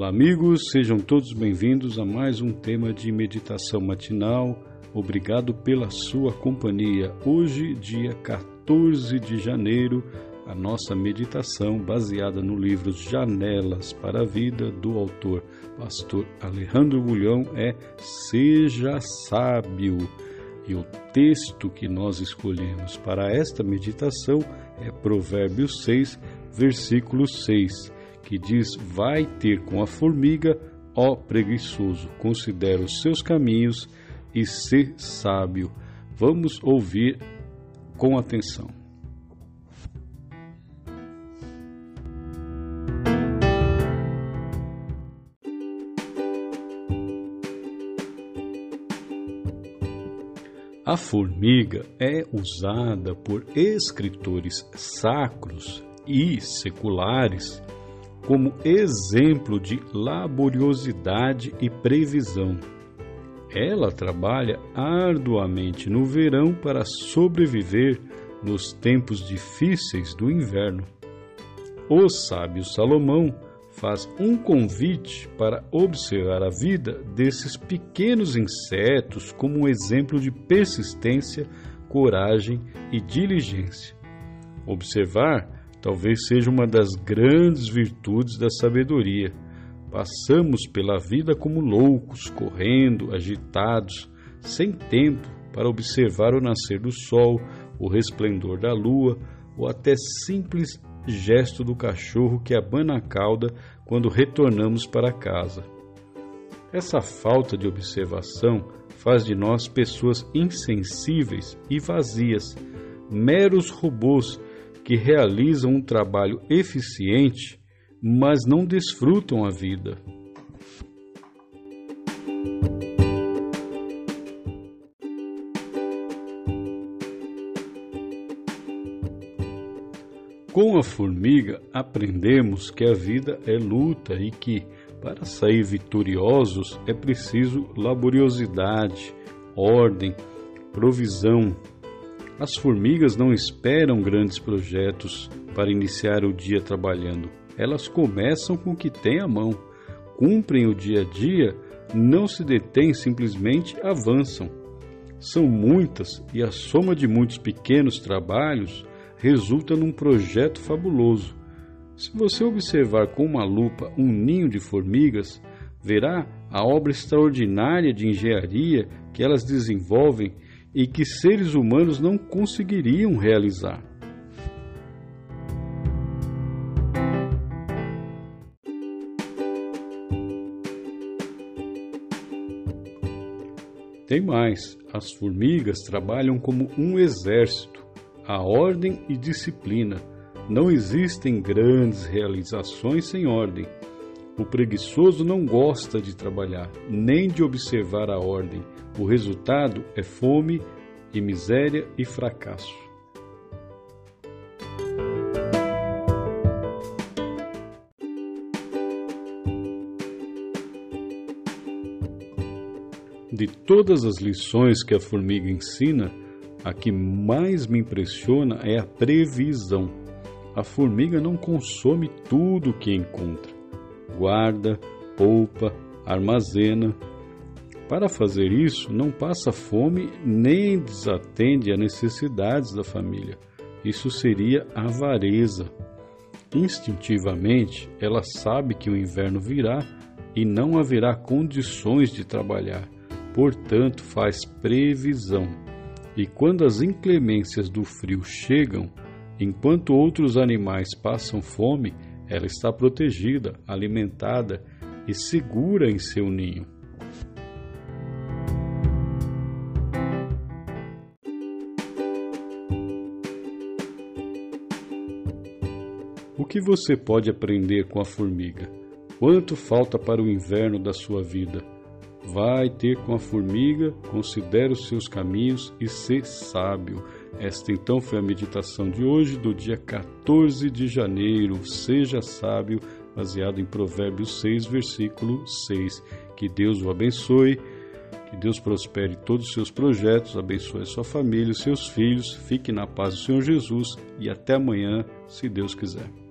Olá, amigos, sejam todos bem-vindos a mais um tema de meditação matinal. Obrigado pela sua companhia. Hoje, dia 14 de janeiro, a nossa meditação, baseada no livro Janelas para a Vida, do autor pastor Alejandro Bulhão, é Seja Sábio. E o texto que nós escolhemos para esta meditação é Provérbios 6, versículo 6 que diz: Vai ter com a formiga, ó preguiçoso, considera os seus caminhos e ser sábio. Vamos ouvir com atenção. A formiga é usada por escritores sacros e seculares como exemplo de laboriosidade e previsão. Ela trabalha arduamente no verão para sobreviver nos tempos difíceis do inverno. O sábio Salomão faz um convite para observar a vida desses pequenos insetos como um exemplo de persistência, coragem e diligência. Observar talvez seja uma das grandes virtudes da sabedoria. Passamos pela vida como loucos, correndo, agitados, sem tempo para observar o nascer do sol, o resplendor da lua ou até simples gesto do cachorro que abana a cauda quando retornamos para casa. Essa falta de observação faz de nós pessoas insensíveis e vazias, meros robôs que realizam um trabalho eficiente, mas não desfrutam a vida. Com a formiga, aprendemos que a vida é luta e que, para sair vitoriosos, é preciso laboriosidade, ordem, provisão, as formigas não esperam grandes projetos para iniciar o dia trabalhando. Elas começam com o que têm à mão, cumprem o dia a dia, não se detêm, simplesmente avançam. São muitas e a soma de muitos pequenos trabalhos resulta num projeto fabuloso. Se você observar com uma lupa um ninho de formigas, verá a obra extraordinária de engenharia que elas desenvolvem e que seres humanos não conseguiriam realizar. Tem mais: as formigas trabalham como um exército, a ordem e disciplina. Não existem grandes realizações sem ordem. O preguiçoso não gosta de trabalhar, nem de observar a ordem. O resultado é fome e miséria e fracasso. De todas as lições que a formiga ensina, a que mais me impressiona é a previsão. A formiga não consome tudo o que encontra guarda, poupa, armazena. Para fazer isso, não passa fome nem desatende a necessidades da família. Isso seria avareza. Instintivamente, ela sabe que o inverno virá e não haverá condições de trabalhar, portanto, faz previsão. E quando as inclemências do frio chegam, enquanto outros animais passam fome, ela está protegida, alimentada e segura em seu ninho. O que você pode aprender com a formiga? Quanto falta para o inverno da sua vida? Vai ter com a formiga, considere os seus caminhos e ser sábio. Esta então foi a meditação de hoje, do dia 14 de janeiro. Seja sábio, baseado em Provérbios 6, versículo 6. Que Deus o abençoe, que Deus prospere todos os seus projetos, abençoe sua família, seus filhos. Fique na paz do Senhor Jesus e até amanhã, se Deus quiser.